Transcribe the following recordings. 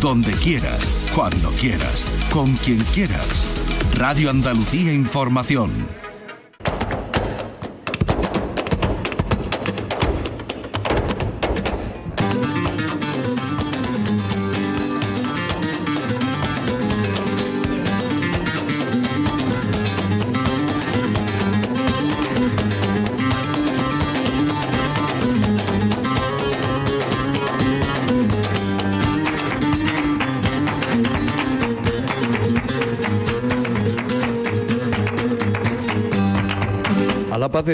Donde quieras, cuando quieras, con quien quieras. Radio Andalucía Información.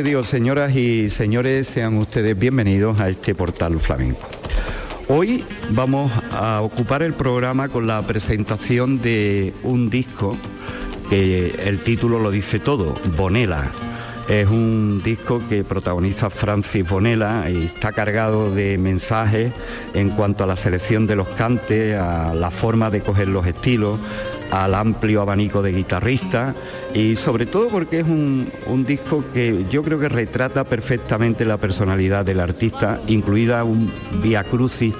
Dios, señoras y señores, sean ustedes bienvenidos a este portal flamenco. Hoy vamos a ocupar el programa con la presentación de un disco que el título lo dice todo, Bonela. Es un disco que protagoniza Francis Bonela y está cargado de mensajes en cuanto a la selección de los cantes, a la forma de coger los estilos, al amplio abanico de guitarristas y sobre todo porque es un, disco que yo creo que retrata perfectamente la personalidad del artista, incluida un via crucis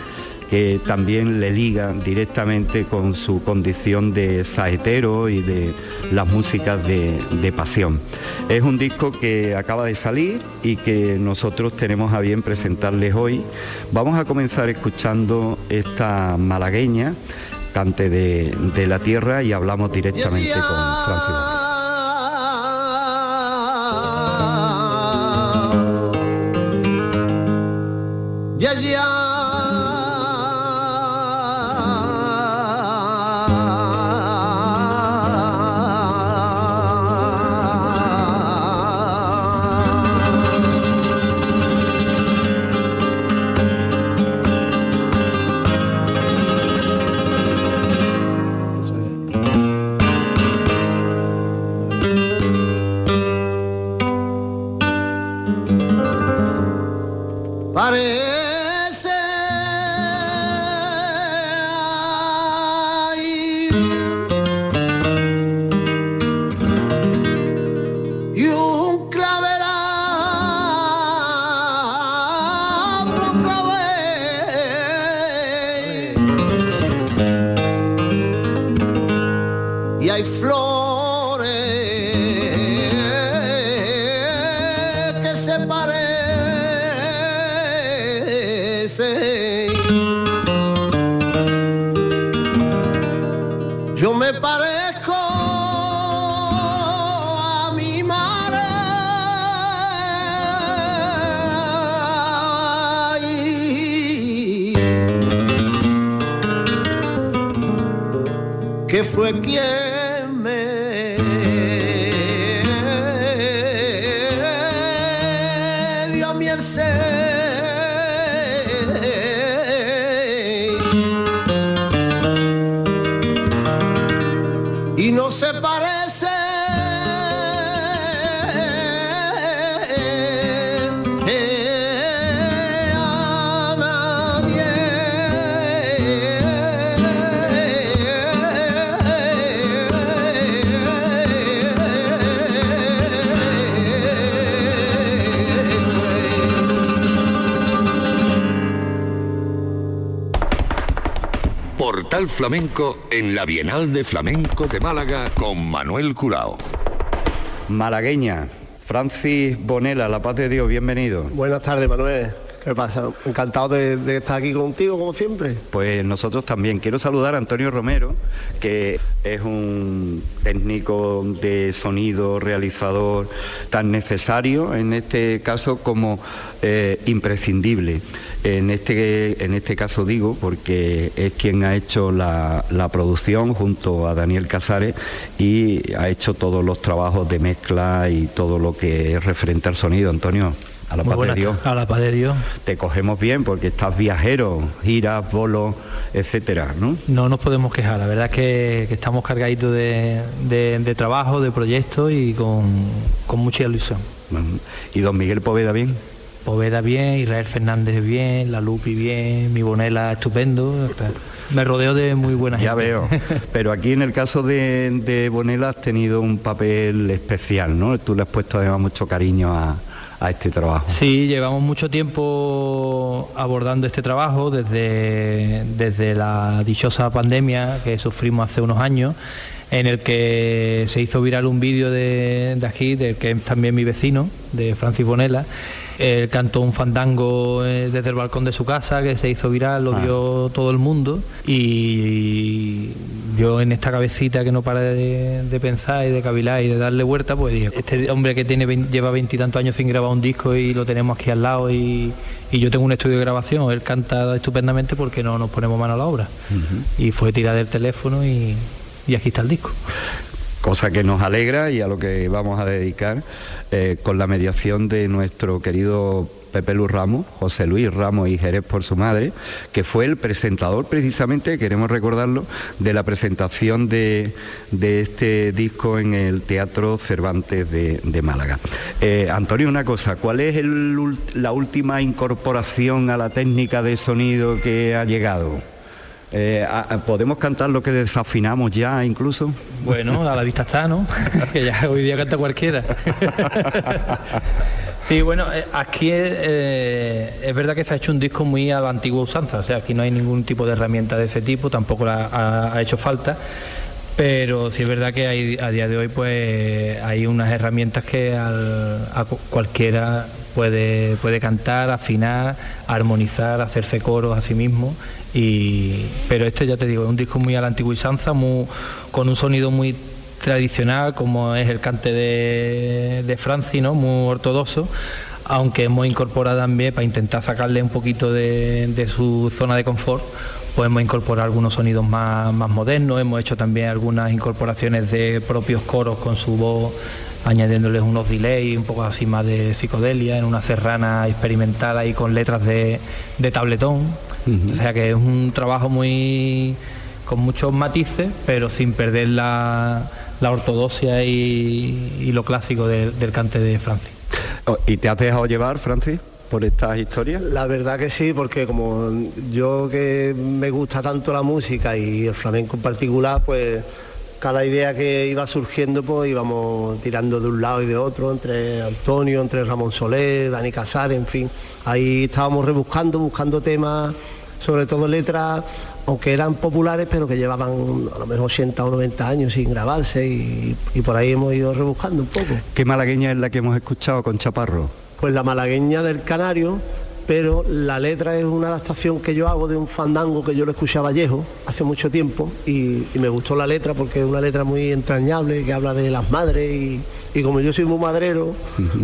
que también le liga directamente con su condición de saetero y de las músicas de, de, pasión. Es un disco que acaba de salir y que nosotros tenemos a bien presentarles hoy. Vamos a comenzar escuchando esta malagueña cante de, la tierra y hablamos directamente con Flamenco en la Bienal de Flamenco de Málaga con Manuel Curao. Malagueña, Francis Bonela, La Paz de Dios, bienvenido. Buenas tardes, Manuel. ¿Qué pasa? Encantado de, estar aquí contigo, como siempre. Pues nosotros también. Quiero saludar a Antonio Romero, que es un técnico de sonido, realizador tan necesario en este caso como eh, imprescindible. En este, en este caso digo porque es quien ha hecho la, producción junto a Daniel Casares y ha hecho todos los trabajos de mezcla y todo lo que es referente al sonido. Antonio. A la paz de Dios. A la paz de Dios. Te cogemos bien porque estás viajero, giras, bolos, etcétera, ¿no? No nos podemos quejar, la verdad es que, estamos cargaditos de, trabajo, de proyectos y con, con mucha ilusión. ¿Y don Miguel Poveda bien? Poveda bien, Israel Fernández bien, La Lupi bien, mi Bonela estupendo. Me rodeo de muy buena gente. Ya veo. Pero aquí en el caso de, Bonela has tenido un papel especial, ¿no? Tú le has puesto además mucho cariño a, a este trabajo. Sí, llevamos mucho tiempo abordando este trabajo desde, desde la dichosa pandemia que sufrimos hace unos años en el que se hizo viral un vídeo de, de aquí, de, que es también mi vecino, de Francis Bonela, él cantó un fandango eh, desde el balcón de su casa que se hizo viral, lo Ah. vio todo el mundo y yo en esta cabecita que no para de, de pensar y de cavilar y de darle vuelta, pues dije, este hombre que tiene lleva veintitantos años sin grabar un disco y lo tenemos aquí al lado y, y yo tengo un estudio de grabación, él canta estupendamente porque no nos ponemos mano a la obra. Y fue tirar del teléfono y, y aquí está el disco. cosa que nos alegra y a lo que vamos a dedicar eh, con la mediación de nuestro querido Pepe Luz Ramos, José Luis Ramos y Jerez por su madre, que fue el presentador precisamente, queremos recordarlo, de la presentación de, de este disco en el Teatro Cervantes de, de Málaga. Eh, Antonio, una cosa, ¿cuál es el la última incorporación a la técnica de sonido que ha llegado? Eh, ¿Podemos cantar lo que desafinamos ya incluso? Bueno, a la vista está, ¿no? que ya hoy día canta cualquiera. sí, bueno, eh, aquí es, eh, es verdad que se ha hecho un disco muy a la antigua usanza, o sea, aquí no hay ningún tipo de herramienta de ese tipo, tampoco la ha, hecho falta. Pero sí es verdad que a día de hoy pues hay unas herramientas que cualquiera puede, puede cantar, afinar, armonizar, hacerse coros a sí mismo. Y, pero este ya te digo, es un disco muy a la antigua usanza, muy, con un sonido muy tradicional como es el cante de, de Franci, ¿no? muy ortodoxo, aunque hemos incorporado también para intentar sacarle un poquito de, de su zona de confort, pues hemos incorporado algunos sonidos más, más modernos, hemos hecho también algunas incorporaciones de propios coros con su voz añadiéndoles unos delays, un poco así más de psicodelia, en una serrana experimental ahí con letras de, de tabletón. O sea que es un trabajo muy con muchos matices, pero sin perder la, la ortodoxia y, y lo clásico de- del cante de Francis. Oh, ¿Y te has dejado llevar, Francis, por estas historias? La verdad que sí, porque como yo que me gusta tanto la música y el flamenco en particular, pues cada idea que iba surgiendo, pues íbamos tirando de un lado y de otro, entre Antonio, entre Ramón Soler, Dani Casares, en fin. Ahí estábamos rebuscando, buscando temas, sobre todo letras, aunque eran populares, pero que llevaban a lo mejor 80 o 90 años sin grabarse y, y por ahí hemos ido rebuscando un poco. ¿Qué malagueña es la que hemos escuchado con Chaparro? Pues la malagueña del Canario, pero la letra es una adaptación que yo hago de un fandango que yo lo escuché a Vallejo hace mucho tiempo y, y me gustó la letra porque es una letra muy entrañable que habla de las madres y, y como yo soy muy madrero,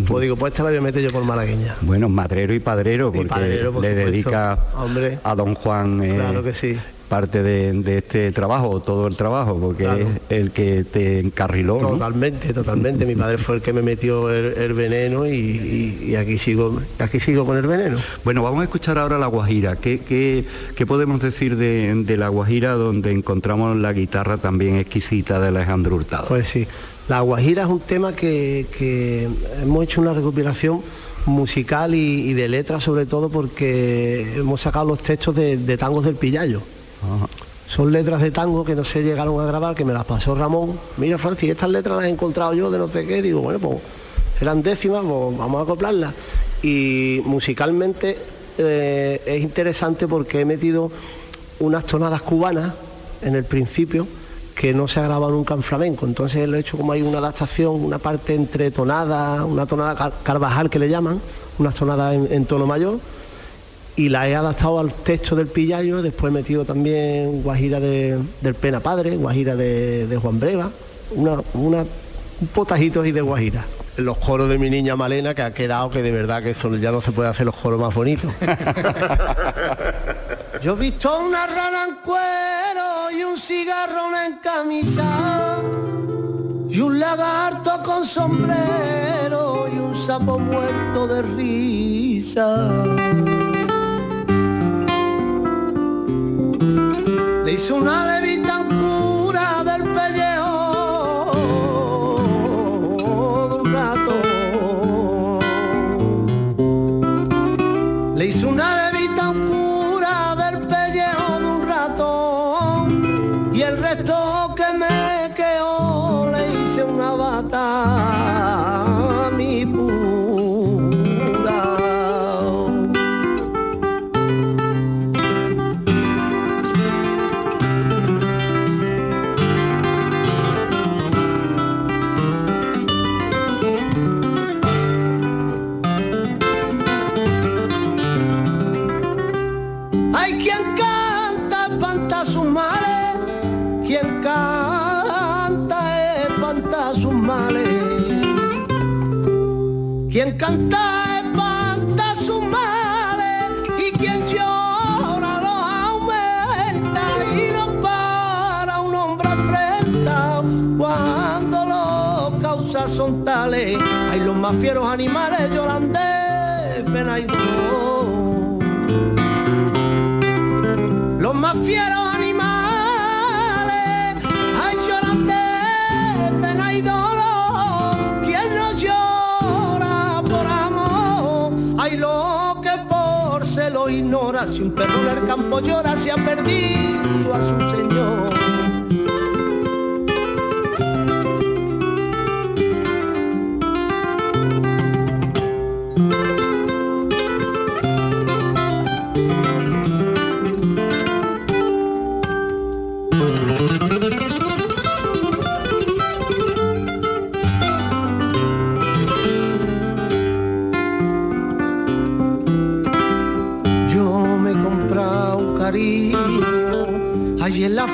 pues digo, pues esta la voy a meter yo por malagueña. Bueno, madrero y padrero, Y porque padrero, por le supuesto. dedica Hombre. a don Juan eh, Claro que sí. parte de, de este trabajo, todo el trabajo, porque Claro. es el que te encarriló. ¿no? Totalmente, totalmente. Mi padre fue el que me metió el, el veneno y, y- y aquí sigo, aquí sigo con el veneno. Bueno, vamos a escuchar ahora la Guajira. ¿Qué, qué- qué podemos decir de, de la Guajira donde encontramos la guitarra también exquisita de Alejandro Hurtado? Pues sí, la Guajira es un tema que, que hemos hecho una recopilación musical y, y de letras sobre todo porque hemos sacado los textos de, de tangos del Pillayo. Ajá. Son letras de tango que no se llegaron a grabar, que me las pasó Ramón. Mira, Francis, estas letras las he encontrado yo de no sé qué. Digo, bueno, pues eran décimas, pues vamos a acoplarlas. Y musicalmente eh, es interesante porque he metido unas tonadas cubanas en el principio que no se ha grabado nunca en flamenco. Entonces lo he hecho como hay una adaptación, una parte entre tonadas, una tonada car- carvajal que le llaman, unas tonadas en, en tono mayor y la he adaptado al texto del Pillayo, después he metido también Guajira de- del Pena Padre, Guajira de, de Juan Breva, una, una, un potajito ahí de Guajira. Los coros de mi niña Malena, que ha quedado que de verdad que eso ya no se puede hacer los coros más bonitos. Yo he visto una rana en cuero y un cigarrón en camisa y un lagarto con sombrero y un sapo muerto de risa. Le hizo una levita en Quien canta espanta sus males y quien llora los aumenta y no para un hombre afrenta cuando los causas son tales. Hay los más fieros animales y dolor los más fieros si un perro en el campo llora se ha perdido a su señor.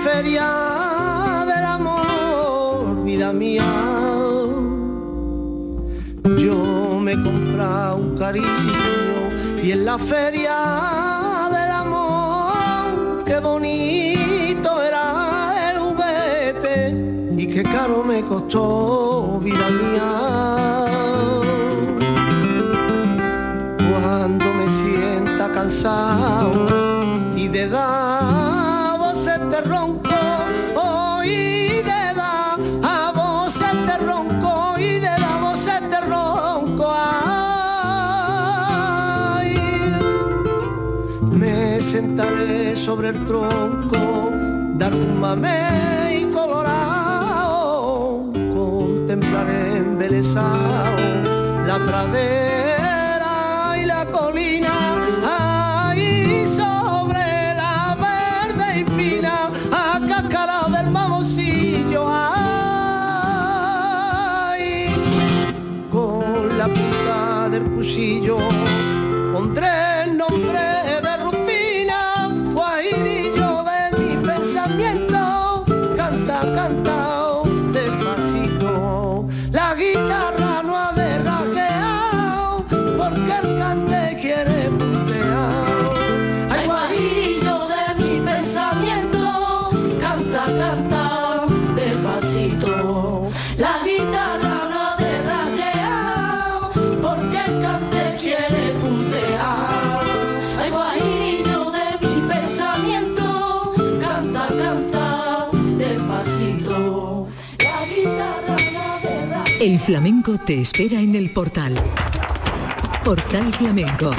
Feria del amor, vida mía. Yo me he comprado un cariño y en la feria del amor, qué bonito era el juguete y qué caro me costó, vida mía cuando me sienta cansado y de dar sentaré sobre el tronco, dar un mamé y colorado, contemplaré embelesado la pradera y la colina, ahí sobre la verde y fina, a del mamoncillo, ay, con la punta del cuchillo pondré flamenco te espera en el portal. Portal Flamenco.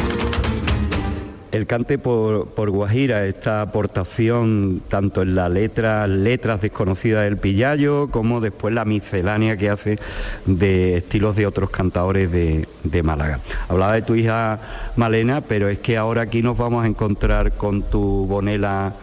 El cante por, por Guajira, esta aportación tanto en la letra, letras desconocidas del Pillayo, como después la miscelánea que hace de estilos de otros cantadores de, de Málaga. Hablaba de tu hija Malena, pero es que ahora aquí nos vamos a encontrar con tu Bonela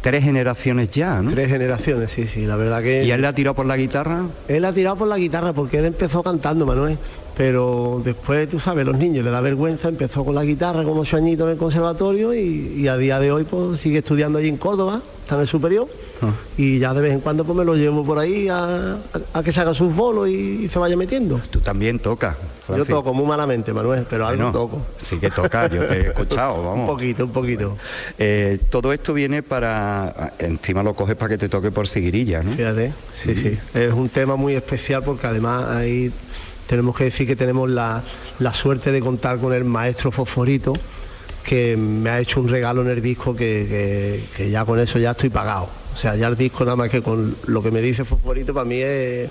tres generaciones ya, ¿no? Tres generaciones, sí, sí, la verdad que... ¿Y él le ha tirado por la guitarra? Él ha tirado por la guitarra porque él empezó cantando, Manuel. Pero después, tú sabes, los niños le da vergüenza, empezó con la guitarra con ocho añitos en el conservatorio y, y a día de hoy pues sigue estudiando allí en Córdoba, está en el superior. Ah. Y ya de vez en cuando pues me lo llevo por ahí a, a- a que se haga sus bolos y, y se vaya metiendo. Tú también tocas. Yo toco muy malamente, Manuel, pero algo toco. Sí que toca, yo te he escuchado, Un vamos. poquito, un poquito. Eh, todo esto viene para... Encima lo coges para que te toque por seguirilla, ¿no? Fíjate, sí, sí. Es un tema muy especial porque además ahí tenemos que decir que tenemos la, la suerte de contar con el maestro Fosforito, que me ha hecho un regalo en el disco que, que- que ya con eso ya estoy pagado. O sea, ya el disco nada más que con lo que me dice Fosforito para mí es...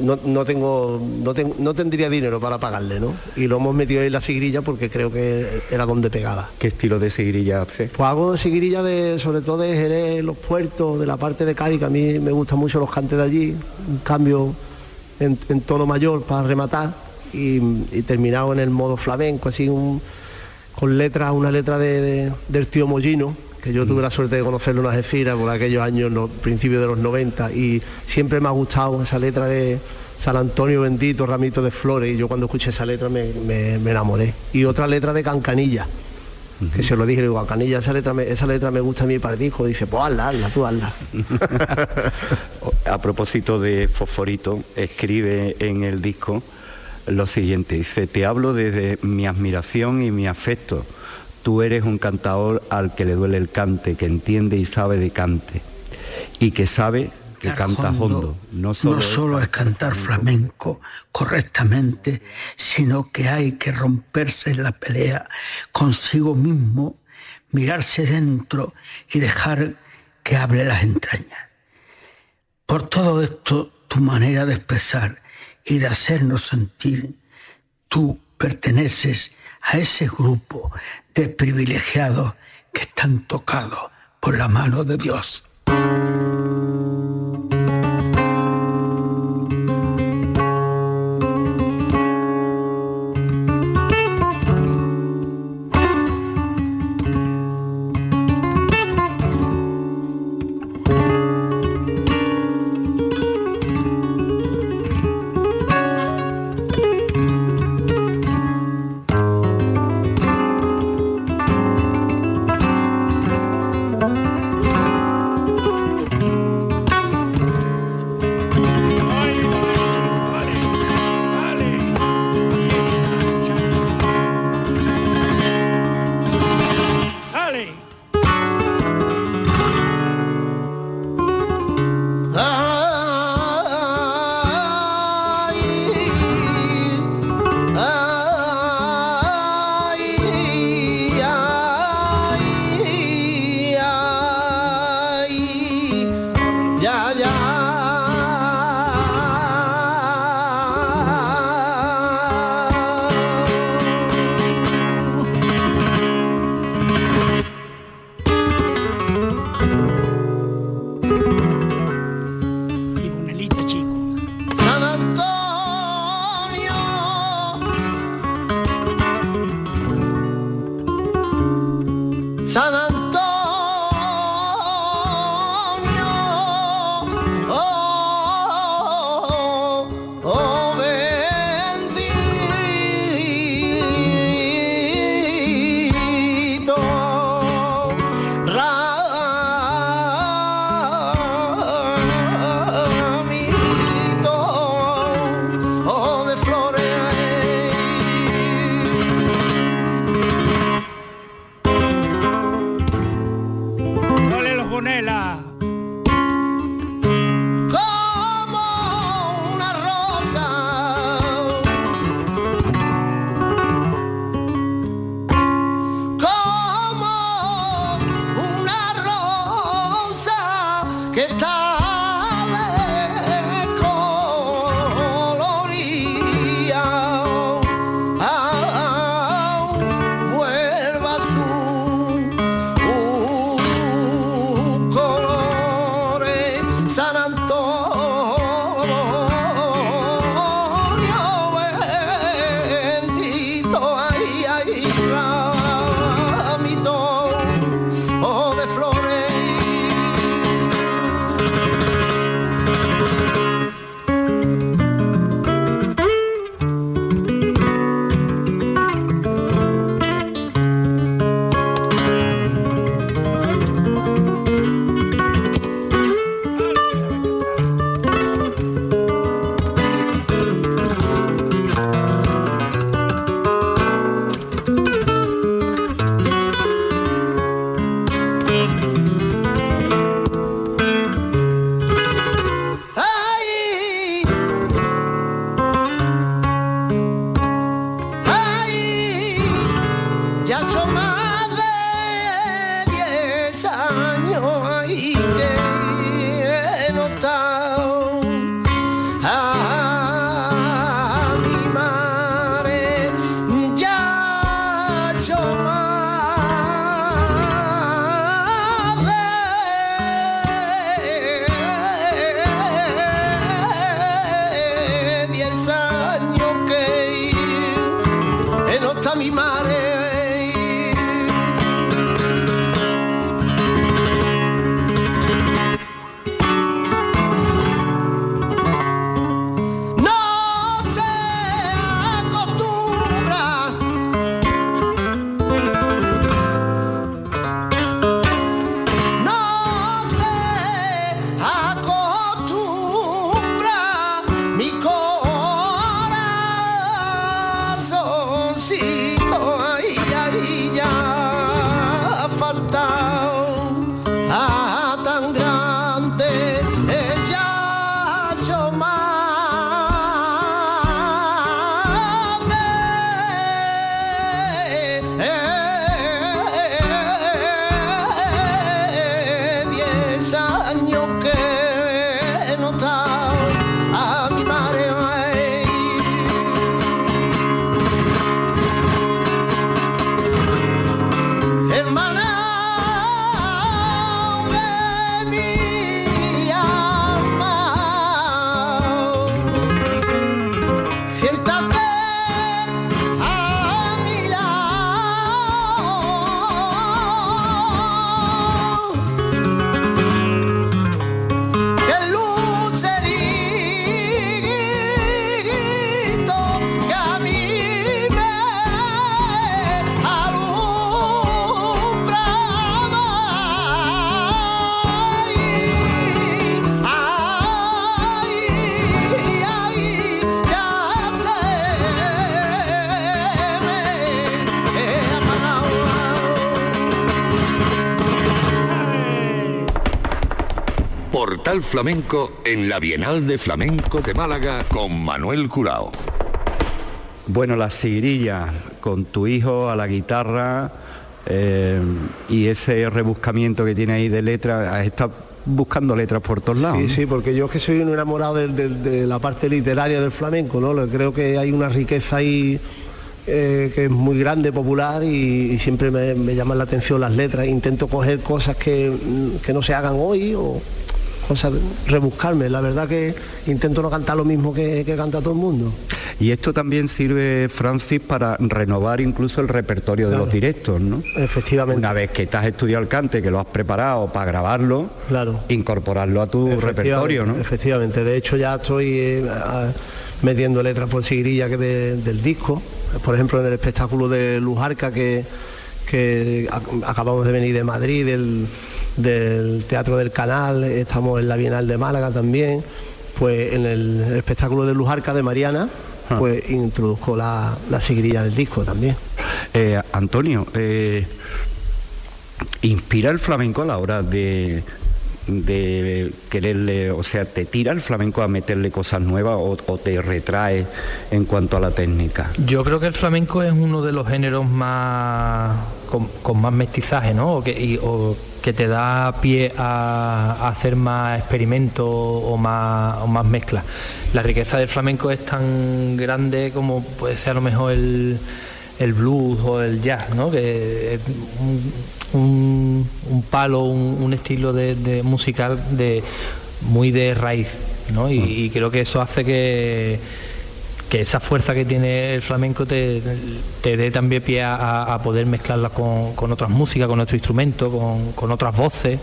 No, no tengo no, ten- no tendría dinero para pagarle, ¿no? Y lo hemos metido en la sigrilla porque creo que era donde pegaba. ¿Qué estilo de seguirilla hace? Pues hago seguirilla de, sobre todo de Jerez, los puertos, de la parte de Cádiz, que a mí me gustan mucho los cantes de allí, un cambio en, en tono mayor para rematar y, y terminado en el modo flamenco, así un, con letras, una letra de, de- del tío Mollino, que yo tuve la suerte de conocerlo en Algeciras por aquellos años, los principios de los 90, y siempre me ha gustado esa letra de San Antonio bendito, ramito de flores, y yo cuando escuché esa letra me, me- me enamoré. Y otra letra de Cancanilla Que se lo dije, le digo, a Canilla, esa letra, me, esa letra me gusta a mí para el disco. Dice, pues hazla, hazla, tú hazla. a propósito de Fosforito, escribe en el disco lo siguiente, dice, te hablo desde mi admiración y mi afecto. Tú eres un cantador al que le duele el cante, que entiende y sabe de cante, y que sabe que canta hondo. No solo, no solo es cantar flamenco correctamente, sino que hay que romperse en la pelea consigo mismo, mirarse dentro y dejar que hable las entrañas. Por todo esto, tu manera de expresar y de hacernos sentir, tú perteneces a ese grupo de privilegiados que están tocados por la mano de Dios. Portal Flamenco en la Bienal de Flamenco de Málaga con Manuel Curao. Bueno, la sigrilla con tu hijo a la guitarra eh, y ese rebuscamiento que tiene ahí de letras, está buscando letras por todos lados. Sí, sí, porque yo es que soy un enamorado de, la parte literaria del flamenco, ¿no? Creo que hay una riqueza ahí eh, que es muy grande, popular y, siempre me, me, llaman la atención las letras. Intento coger cosas que, que no se hagan hoy o cosas, rebuscarme. La verdad que intento no cantar lo mismo que, canta todo el mundo. Y esto también sirve, Francis, para renovar incluso el repertorio de los directos, ¿no? Efectivamente. Una vez que te has estudiado el cante, que lo has preparado para grabarlo, claro. incorporarlo a tu repertorio, ¿no? Efectivamente. De hecho, ya estoy eh, metiendo letras por sigrilla que del disco. Por ejemplo, en el espectáculo de Lujarca que, que acabamos de venir de Madrid, del del Teatro del Canal, estamos en la Bienal de Málaga también, pues en el, espectáculo de Lujarca de Mariana, ah. pues introduzco la, la sigrilla del disco también. Eh, Antonio, eh, ¿inspira el flamenco a la hora de, de quererle, o sea, te tira el flamenco a meterle cosas nuevas o, te retrae en cuanto a la técnica? Yo creo que el flamenco es uno de los géneros más con, más mestizaje, ¿no? O que, que te da pie a, hacer más experimentos o más, o más mezclas. La riqueza del flamenco es tan grande como puede ser a lo mejor el, blues o el jazz, ¿no? que palo, un, estilo de, musical de, muy de raíz. ¿no? y creo que eso hace que que esa fuerza que tiene el flamenco te, dé también pie a, poder mezclarla con, otras músicas, con otro instrumento, con, otras voces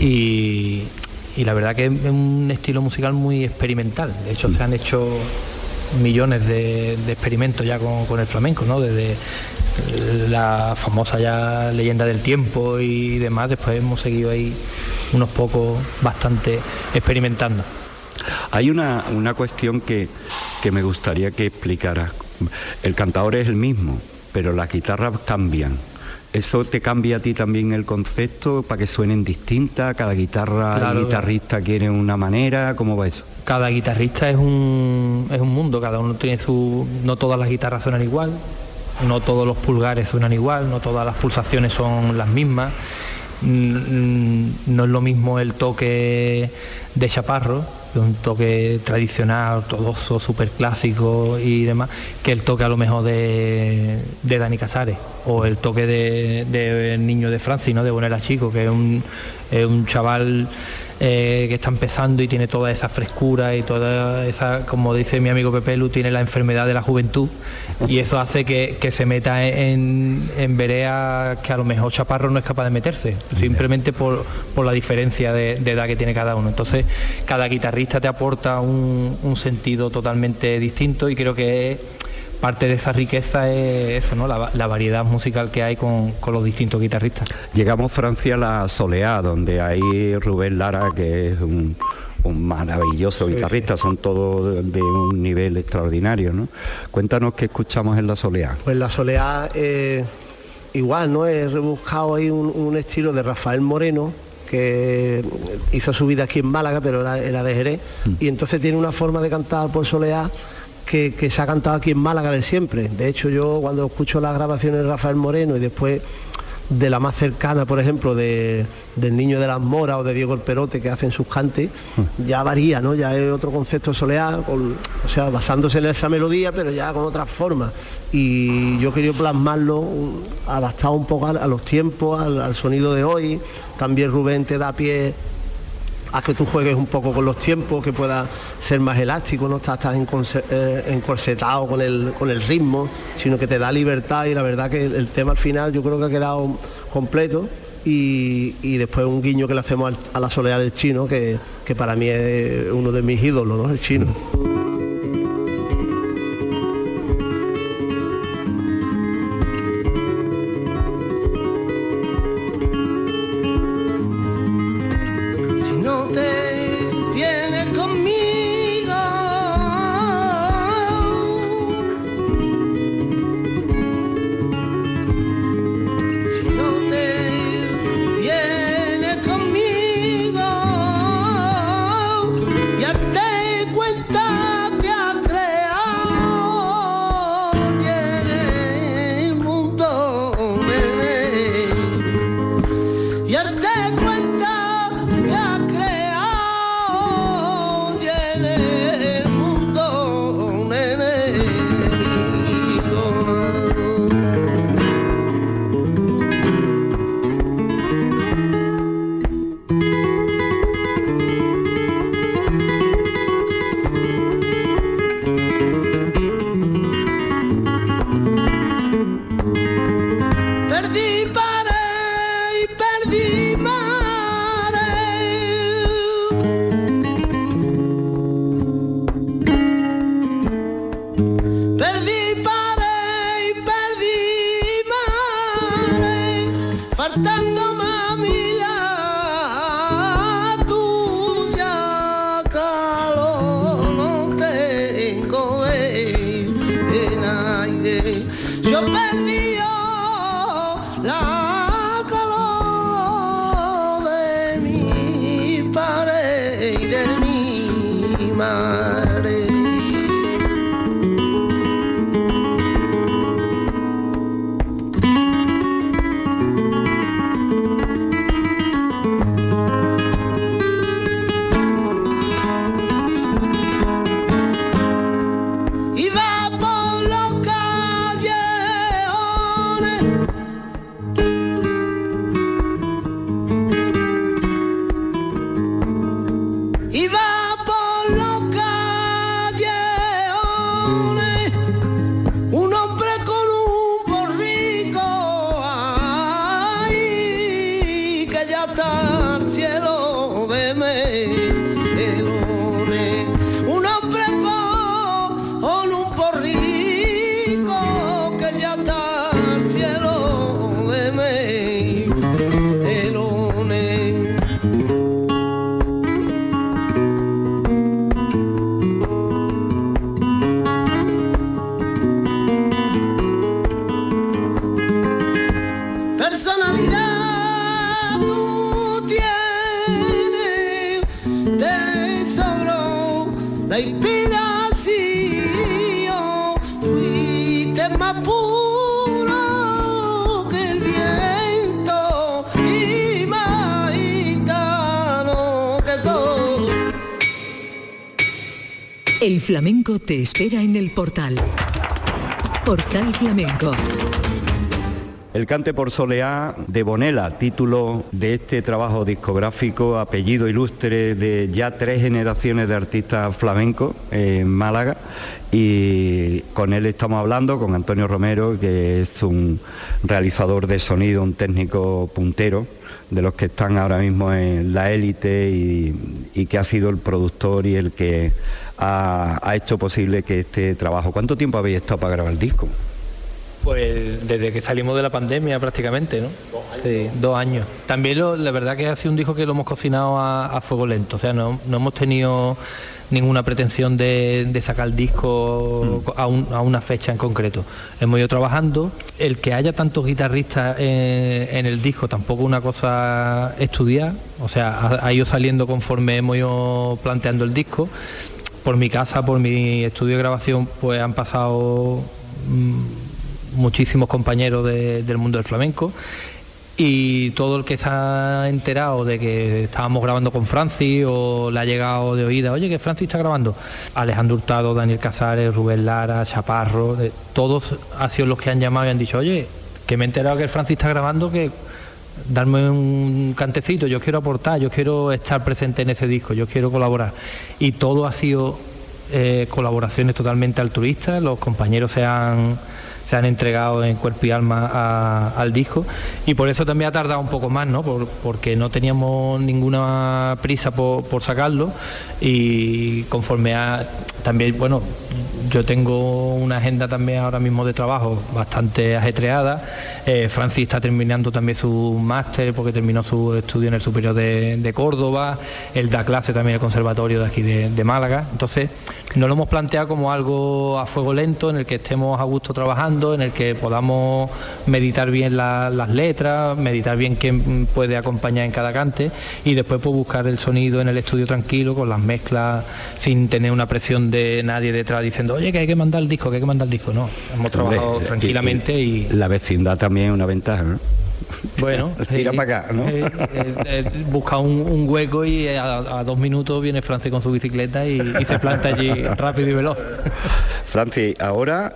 y, la verdad que es un estilo musical muy experimental. De hecho, se han hecho millones de, experimentos ya con, el flamenco, ¿no? Desde la famosa ya leyenda del tiempo y demás, después hemos seguido ahí unos pocos bastante experimentando. Hay una, una cuestión que que me gustaría que explicara. El cantador es el mismo, pero las guitarras cambian. ¿Eso te cambia a ti también el concepto para que suenen distintas? ¿Cada guitarra, guitarrista quiere una manera? ¿Cómo va eso? Cada guitarrista es un, es un mundo, cada uno tiene su... No todas las guitarras suenan igual, no todos los pulgares suenan igual, no todas las pulsaciones son las mismas. No es lo mismo el toque de chaparro un toque tradicional, ortodoxo, súper clásico y demás, que el toque a lo mejor de, de Dani Casares o el toque de, de Niño de Francis, ¿no? de Bonela Chico, que es un, es un chaval eh, que está empezando y tiene toda esa frescura y toda esa, como dice mi amigo Pepe Lu, tiene la enfermedad de la juventud y eso hace que, se meta en, en verea que a lo mejor Chaparro no es capaz de meterse, simplemente por, la diferencia de, edad que tiene cada uno. Entonces, cada guitarrista te aporta un, un sentido totalmente distinto y creo que es parte de esa riqueza es eso, ¿no? la, variedad musical que hay con, los distintos guitarristas. Llegamos Francia a la Soleá, donde hay Rubén Lara, que es un, maravilloso guitarrista, son todos de un nivel extraordinario. ¿no? Cuéntanos qué escuchamos en la Soleá. Pues la Soleá, eh, igual, ¿no? He rebuscado ahí un, estilo de Rafael Moreno, que hizo su vida aquí en Málaga, pero era, de Jerez, mm. y entonces tiene una forma de cantar por Soleá que, se ha cantado aquí en Málaga de siempre. De hecho, yo cuando escucho las grabaciones de Rafael Moreno y después de la más cercana, por ejemplo, de, del Niño de las Moras o de Diego el Perote que hacen sus cantes, ya varía, ¿no? Ya es otro concepto soleado, o sea, basándose en esa melodía, pero ya con otras formas. Y yo quería plasmarlo, adaptado un poco a, los tiempos, al, sonido de hoy. También Rubén te da pie a que tú juegues un poco con los tiempos, que pueda ser más elástico, no estás tan eh, encorsetado con el, con el ritmo, sino que te da libertad y la verdad que el, tema al final yo creo que ha quedado completo y, después un guiño que le hacemos a la soledad del chino, que, que para mí es uno de mis ídolos, ¿no? el chino. faltando mami. El flamenco te espera en el portal. Portal Flamenco. El cante por soleá de Bonela, título de este trabajo discográfico, apellido ilustre de ya tres generaciones de artistas flamencos en Málaga. Y con él estamos hablando, con Antonio Romero, que es un realizador de sonido, un técnico puntero, de los que están ahora mismo en la élite y, y que ha sido el productor y el que ha, hecho posible que este trabajo. ¿Cuánto tiempo habéis estado para grabar el disco? Pues desde que salimos de la pandemia prácticamente, ¿no? Sí, dos años. También la verdad que ha sido un disco que lo hemos cocinado a, fuego lento, o sea, no, hemos tenido ninguna pretensión de, sacar el disco mm. a, una fecha en concreto. Hemos ido trabajando. El que haya tantos guitarristas en, el disco tampoco es una cosa estudiada, o sea, ha, ha ido saliendo conforme hemos ido planteando el disco por mi casa, por mi estudio de grabación, pues han pasado mm, muchísimos compañeros del mundo del flamenco. Y todo el que se ha enterado de que estábamos grabando con Francis o le ha llegado de oída, oye, que Francis está grabando, Alejandro Hurtado, Daniel Casares, Rubén Lara, Chaparro, todos han sido los que han llamado y han dicho, oye, que me he enterado que el Francis está grabando, que darme un cantecito, yo quiero aportar, yo quiero estar presente en ese disco, yo quiero colaborar. Y todo ha sido eh, colaboraciones totalmente altruistas, los compañeros se han se han entregado en cuerpo y alma al disco y por eso también ha tardado un poco más, ¿no? porque no teníamos ninguna prisa por, sacarlo y conforme a también, bueno, yo tengo una agenda también ahora mismo de trabajo bastante ajetreada. Eh, Francis está terminando también su máster porque terminó su estudio en el Superior de, Córdoba. Él da clase también en el Conservatorio de aquí de, Málaga. Entonces, no lo hemos planteado como algo a fuego lento en el que estemos a gusto trabajando en el que podamos meditar bien las letras, meditar bien quién puede acompañar en cada cante y después pues, buscar el sonido en el estudio tranquilo, con las mezclas, sin tener una presión de nadie detrás diciendo, oye, que hay que mandar el disco, que hay que mandar el disco. No, hemos trabajado tranquilamente y, La vecindad también es una ventaja, ¿no? Bueno, tira para acá, ¿no? Eh, eh, eh, busca un, hueco y a, dos minutos viene Francis con su bicicleta y, se planta allí rápido y veloz. Francis, ahora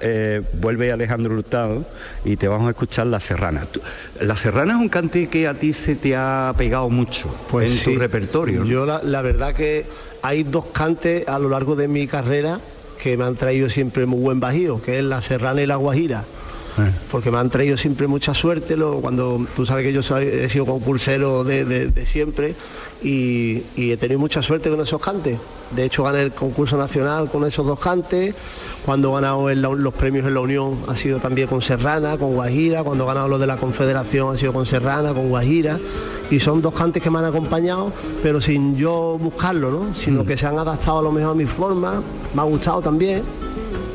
vuelve Alejandro Hurtado y te vamos a escuchar La Serrana. La Serrana es un cante que a ti se te ha pegado mucho pues en tu repertorio. Yo la, verdad que hay dos cantes a lo largo de mi carrera que me han traído siempre muy buen bajío, que es La Serrana y La Guajira porque me han traído siempre mucha suerte, cuando tú sabes que yo he sido concursero de, siempre y, he tenido mucha suerte con esos cantes. De hecho gané el concurso nacional con esos dos cantes, cuando he ganado los premios en la Unión ha sido también con Serrana, con Guajira, cuando he ganado los de la Confederación ha sido con Serrana, con Guajira, y son dos cantes que me han acompañado, pero sin yo buscarlo, ¿no? sino mm. que se han adaptado a lo mejor a mi forma, me ha gustado también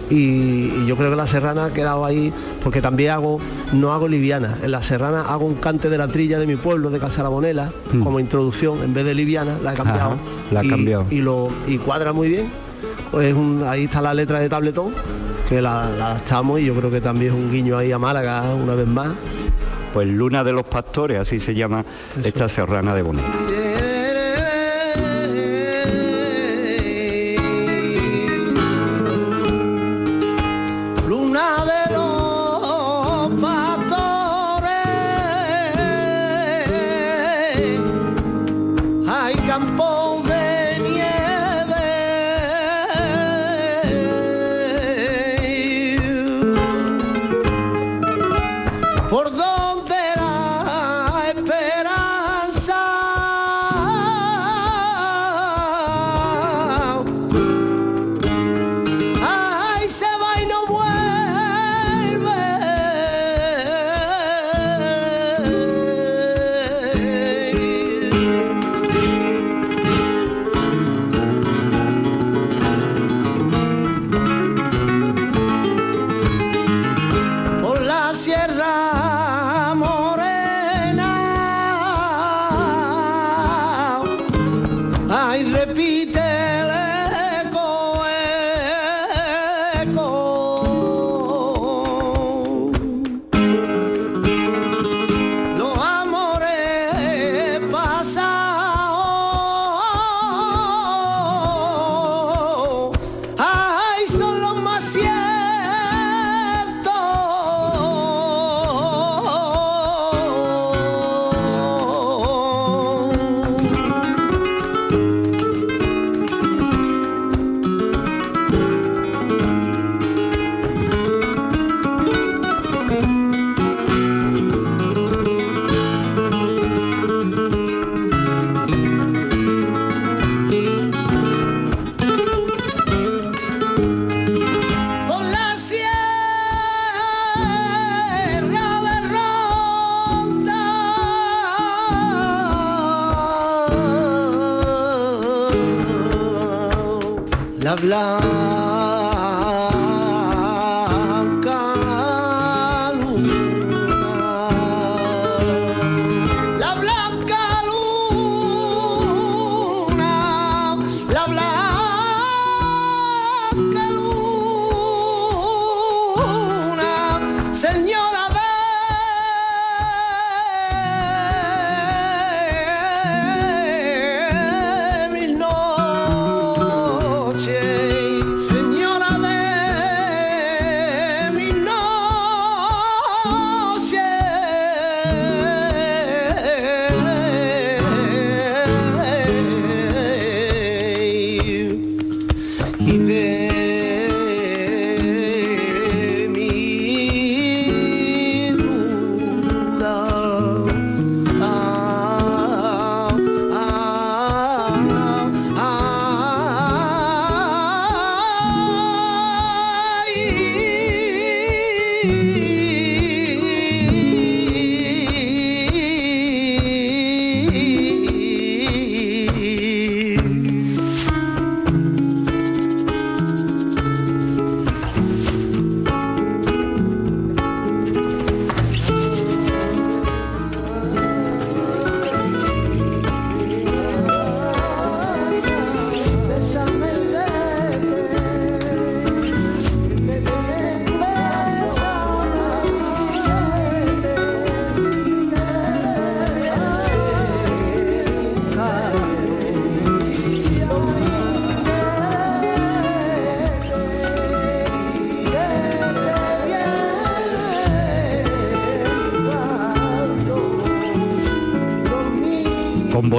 y, yo creo que la serrana ha quedado ahí porque también hago, no hago liviana, en la serrana hago un cante de la trilla de mi pueblo, de Casarabonela, mm. como introducción, en vez de liviana, la he cambiado. la y, cambiado. Y, lo, y cuadra muy bien. Pues ahí está la letra de tabletón, que la, la adaptamos y yo creo que también es un guiño ahí a Málaga una vez más. Pues Luna de los Pastores, así se llama esta serrana de Bonela.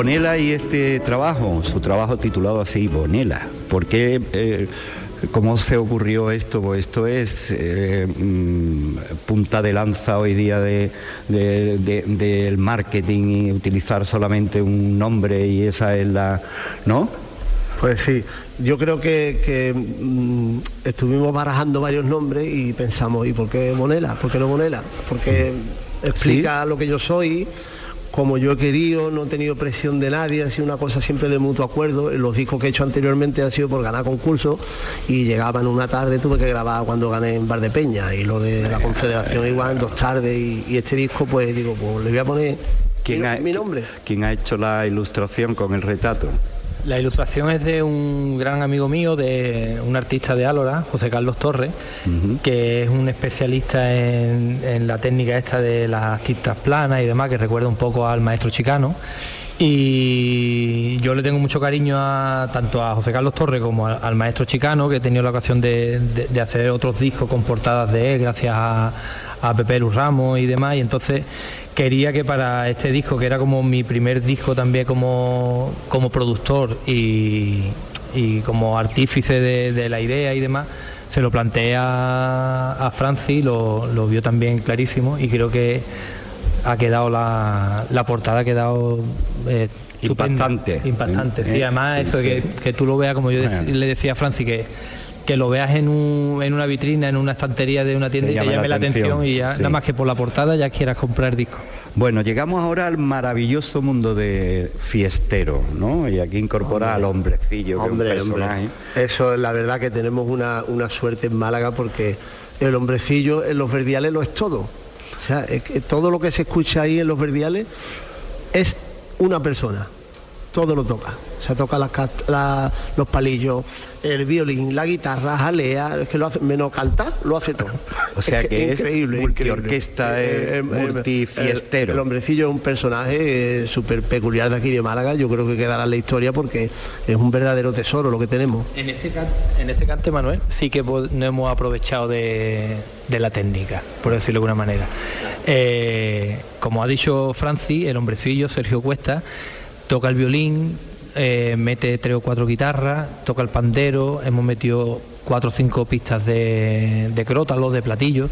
Bonela y este trabajo, su trabajo titulado así, Bonela. ¿Por qué, eh, cómo se ocurrió esto? Pues esto es eh, mm, punta de lanza hoy día del marketing y utilizar solamente un nombre y esa es la... ¿No? Pues sí, yo creo que, mm, estuvimos barajando varios nombres y pensamos, ¿y por qué Bonela? ¿Por qué no Bonela? Porque explica lo que yo soy, como yo he querido, no he tenido presión de nadie, ha sido una cosa siempre de mutuo acuerdo. Los discos que he hecho anteriormente han sido por ganar concursos y llegaban una tarde, tuve que grabar cuando gané en Bar de Peña y lo de la Confederación igual en dos tardes y, este disco pues digo, pues le voy a poner mi, nombre. ¿Quién ha hecho la ilustración con el retrato? La ilustración es de un gran amigo mío, de un artista de Álora, José Carlos Torres, que es un especialista en, la técnica esta de las tintas planas y demás, que recuerda un poco al maestro chicano. Y yo le tengo mucho cariño a, tanto a José Carlos Torres como al, maestro chicano, que he tenido la ocasión de, hacer otros discos con portadas de él, gracias a, a Pepe Luz Ramos y demás. Y entonces quería que para este disco, que era como mi primer disco también como, como productor y, como artífice de, la idea y demás, se lo planteé a, a Francis, lo, lo, vio también clarísimo y creo que ha quedado la, portada, ha quedado... Eh, impactante. Impactante, sí, además eso que, que, tú lo veas como yo le decía a Francis que que lo veas en, una vitrina, en una estantería de una tienda y te llame la atención, y ya, nada más que por la portada ya quieras comprar disco. Bueno, llegamos ahora al maravilloso mundo de fiestero, ¿no? Y aquí incorpora al hombrecillo, hombre, que Eso es la verdad que tenemos una, suerte en Málaga porque el hombrecillo en los verdiales lo es todo. O sea, todo lo que se escucha ahí en los verdiales es una persona todo lo toca. Se toca los palillos, el violín, la guitarra, jalea, es que lo hace, menos cantar, lo hace todo. O sea que, es increíble, multiorquesta, eh, eh, multifiestero. El, hombrecillo es un personaje eh, súper peculiar de aquí de Málaga, yo creo que quedará en la historia porque es un verdadero tesoro lo que tenemos. En este, en este cante, Manuel, sí que no hemos aprovechado de, la técnica, por decirlo de alguna manera. como ha dicho Franci, el hombrecillo, Sergio Cuesta, toca el violín, eh, mete tres o cuatro guitarras, toca el pandero, hemos metido cuatro o cinco pistas de, de crótalos, de platillos,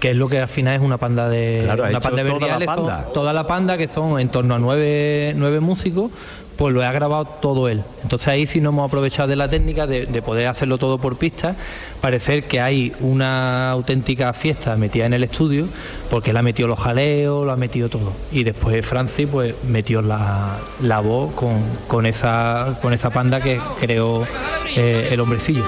que es lo que al final es una panda de una panda de toda la panda. toda la panda que son en torno a nueve, nueve músicos pues lo ha grabado todo él. Entonces ahí sí no hemos aprovechado de la técnica de, poder hacerlo todo por pista, parecer que hay una auténtica fiesta metida en el estudio, porque él ha metido los jaleos, lo ha metido todo. Y después Francis pues metió la, voz con, esa, con esa panda que creó eh, el hombrecillo.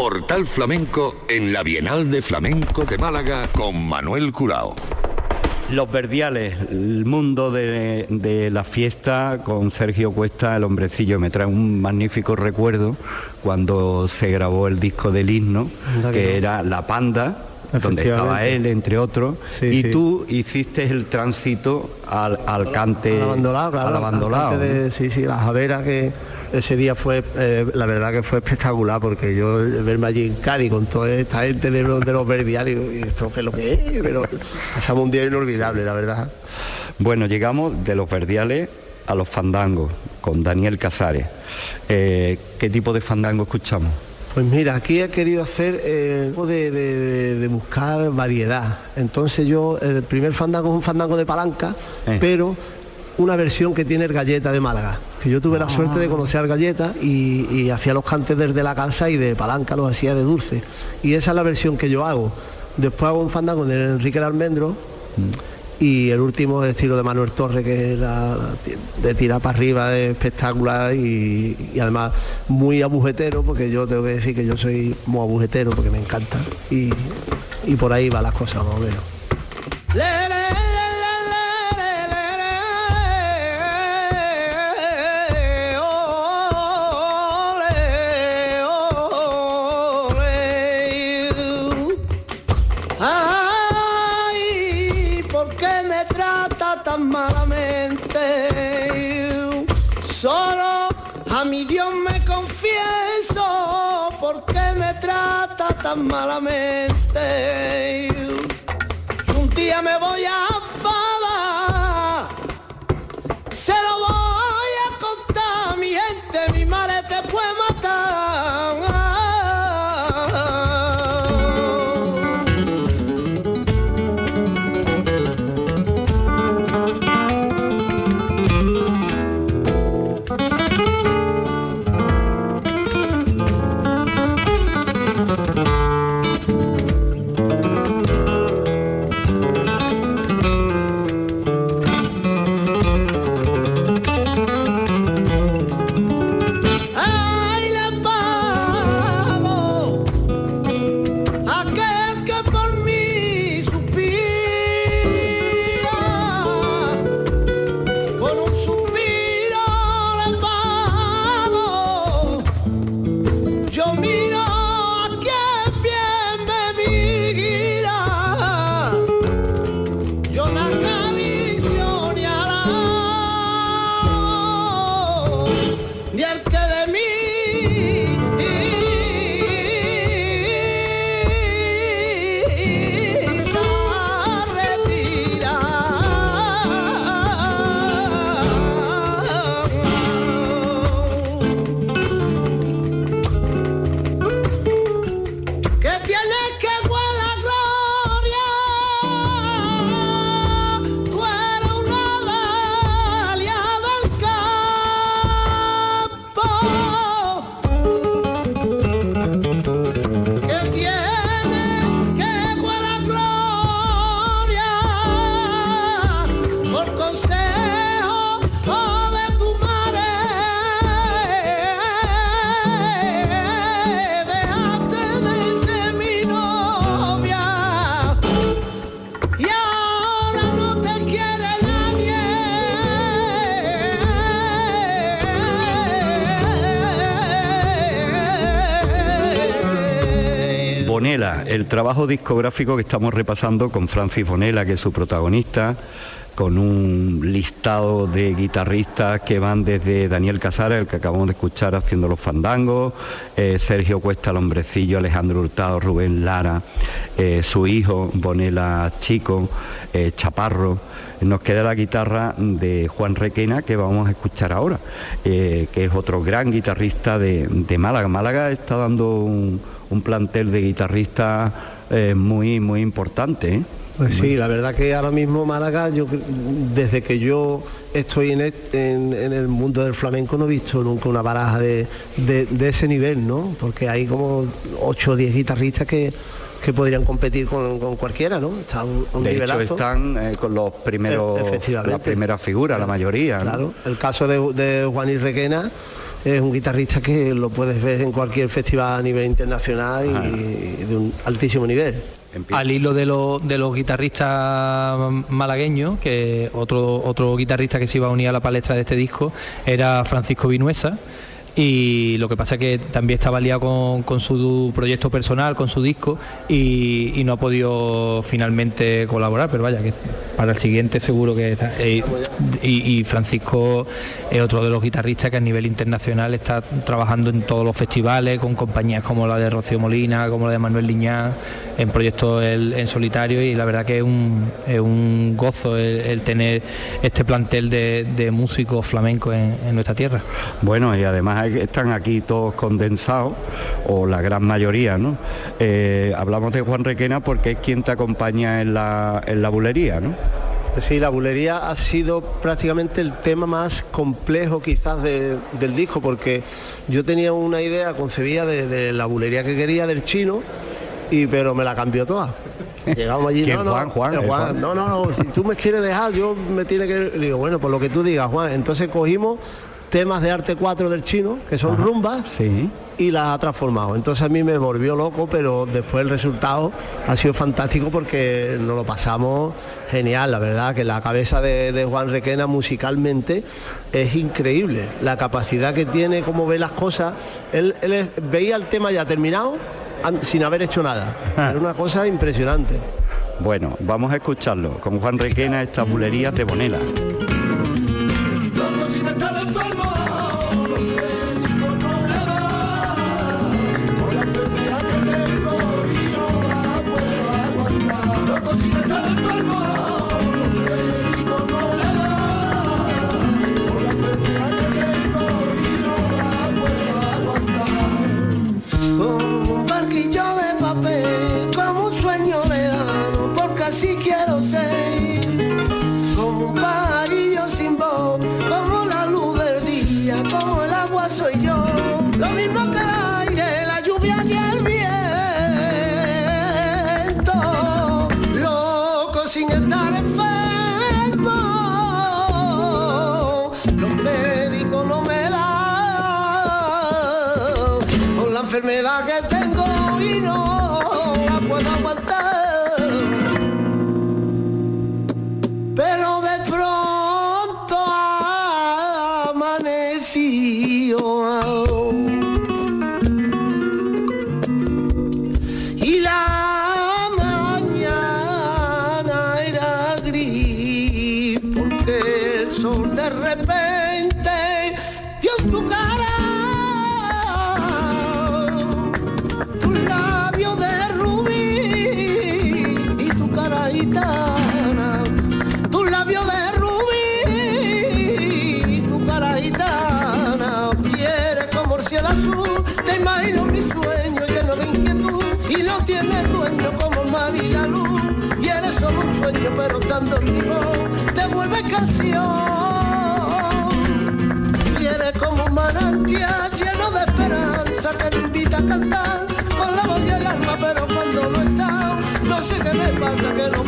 Portal Flamenco en la Bienal de Flamenco de Málaga con Manuel Curao. Los Verdiales, el mundo de, la fiesta con Sergio Cuesta, el hombrecillo, me trae un magnífico recuerdo cuando se grabó el disco del himno, que era La Panda, donde estaba él, entre otros, y tú hiciste el tránsito al, cante, al abandolado, sí, sí, la javera que ese día fue, eh, la verdad que fue espectacular, porque yo verme allí en Cádiz con toda esta gente de los, de los verdiales, y esto es lo que es, pero pasamos un día inolvidable, la verdad. Bueno, llegamos de los verdiales a los fandangos, con Daniel Casares. Eh, ¿Qué tipo de fandango escuchamos? Pues mira, aquí he querido hacer eh, de, de, buscar variedad. Entonces yo, el primer fandango es un fandango de palanca, pero una versión que tiene el Galleta de Málaga, que yo tuve la ah. suerte de conocer al Galleta y, hacía los cantes desde la calza y de palanca los hacía de dulce. Y esa es la versión que yo hago. Después hago un fandango de Enrique el Almendro mm. y el último es estilo de Manuel Torre, que era de tirar para arriba, de espectacular y, además muy abujetero, porque yo tengo que decir que yo soy muy abujetero porque me encanta. Y, y por ahí va las cosas más o menos. Malamente. Y un día me voy a el trabajo discográfico que estamos repasando con Francis Bonela, que es su protagonista, con un listado de guitarristas que van desde Daniel Casares, el que acabamos de escuchar haciendo los fandangos, eh, Sergio Cuesta, el hombrecillo, Alejandro Hurtado, Rubén Lara, eh, su hijo, Bonela Chico, eh, Chaparro. Nos queda la guitarra de Juan Requena que vamos a escuchar ahora, que es otro gran guitarrista de Málaga. Málaga está dando un un plantel de guitarristas eh, muy, muy importante. ¿eh? Pues sí, la verdad que ahora mismo Málaga, yo desde que yo estoy en, el mundo del flamenco no he visto nunca una baraja de, ese nivel, ¿no? Porque hay como 8 o 10 guitarristas que, podrían competir con, cualquiera, ¿no? Está un, de hecho están eh, con los primeros, la primera figura, la mayoría. Claro, el caso de, de Juan y Requena es un guitarrista que lo puedes ver en cualquier festival a nivel internacional y de un altísimo nivel. Al hilo de, de, los guitarristas malagueños, que otro, otro guitarrista que se iba a unir a la palestra de este disco era Francisco Vinuesa, y lo que pasa es que también estaba liado con, su proyecto personal, con su disco y, no ha podido finalmente colaborar, pero vaya, que para el siguiente seguro que está. Eh, y, Francisco es otro de los guitarristas que a nivel internacional está trabajando en todos los festivales, con compañías como la de Rocío Molina, como la de Manuel Liñán, en proyectos en solitario y la verdad que es un, gozo el, tener este plantel de, músicos flamencos en nuestra tierra. Bueno, y además están aquí todos condensados, o la gran mayoría, ¿no? Eh, hablamos de Juan Requena porque es quien te acompaña en la, en la bulería, ¿no? Sí, la bulería ha sido prácticamente el tema más complejo quizás del disco, porque yo tenía una idea concebida de, la bulería que quería del chino, y, pero me la cambió toda. Llegamos allí, no, no, Juan, Juan, no, no, no, si tú me quieres dejar, yo me tiene que... Digo, bueno, por lo que tú digas, Juan. Entonces cogimos temas de arte 4 del chino, que son rumbas, sí. y las ha transformado. Entonces a mí me volvió loco, pero después el resultado ha sido fantástico porque nos lo pasamos genial, la verdad, que la cabeza de, Juan Requena musicalmente es increíble. La capacidad que tiene, cómo ve las cosas. Él, veía el tema ya terminado sin haber hecho nada. Era una cosa impresionante. Bueno, vamos a escucharlo con Juan Requena, estas bulerías de Bonela.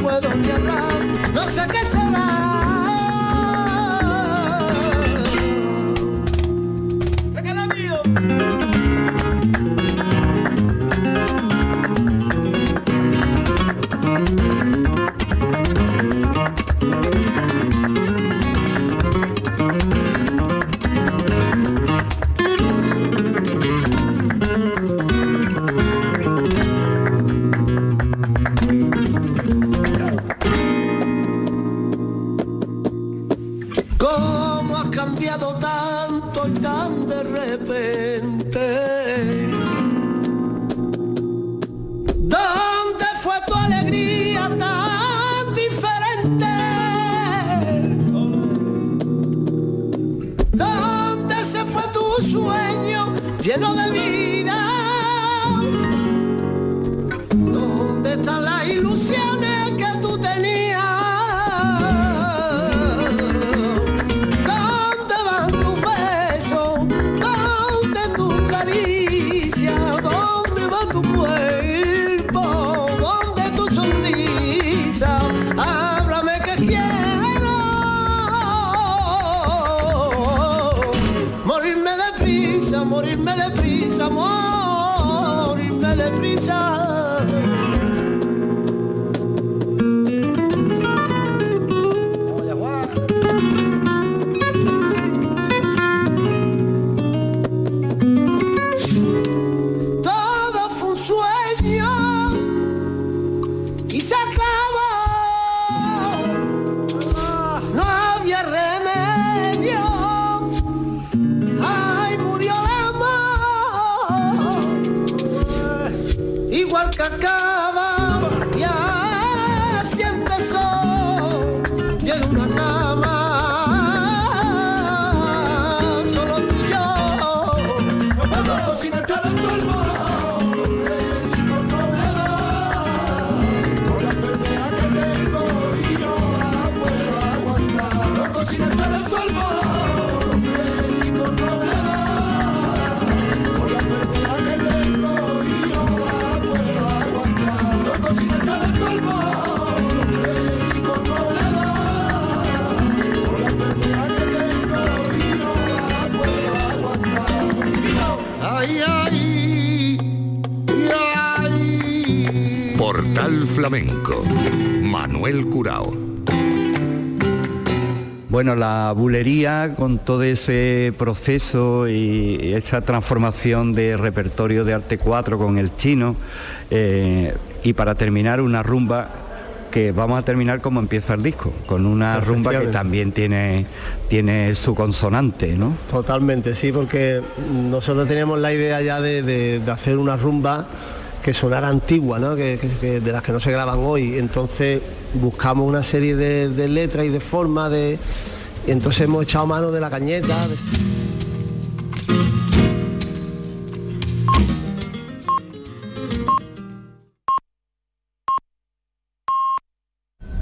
Puedo ni hablar, no sé qué será. Igual Flamenco. Manuel Curao. Bueno, la bulería con todo ese proceso y esa transformación de repertorio de arte 4 con el chino eh, y para terminar una rumba que vamos a terminar como empieza el disco, con una rumba que también tiene, tiene su consonante, ¿no? Totalmente, sí, porque nosotros teníamos la idea ya de, de- de hacer una rumba que sonara antigua, ¿no? que, de las que no se graban hoy. Entonces buscamos una serie de, letras y de formas de. entonces hemos echado mano de la cañeta.